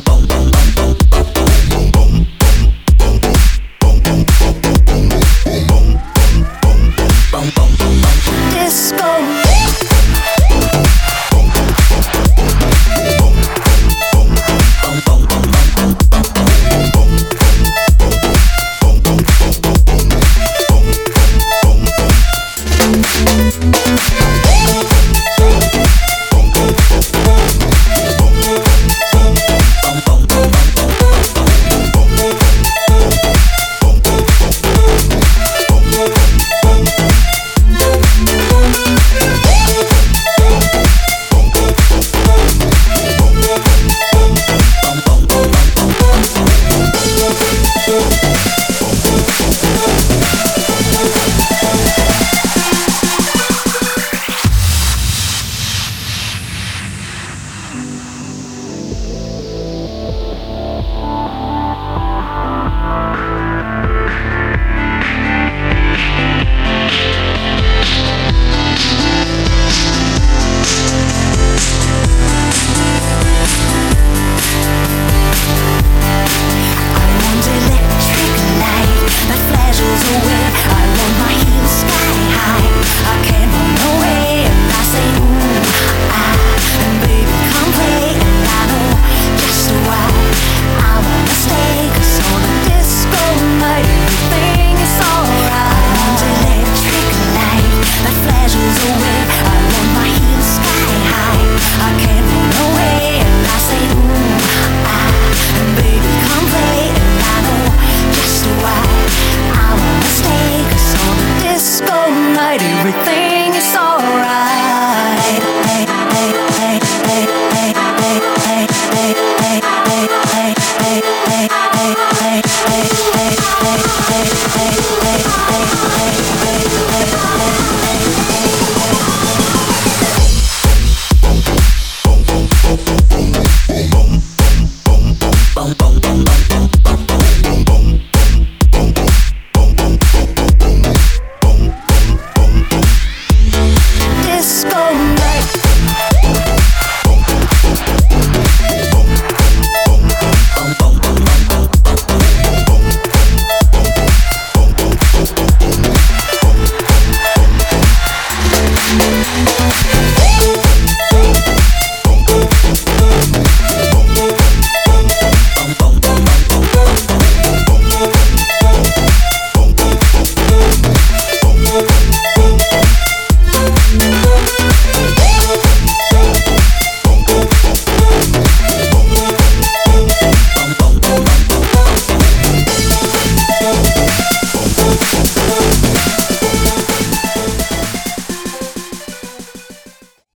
boom, boom. everything is alright.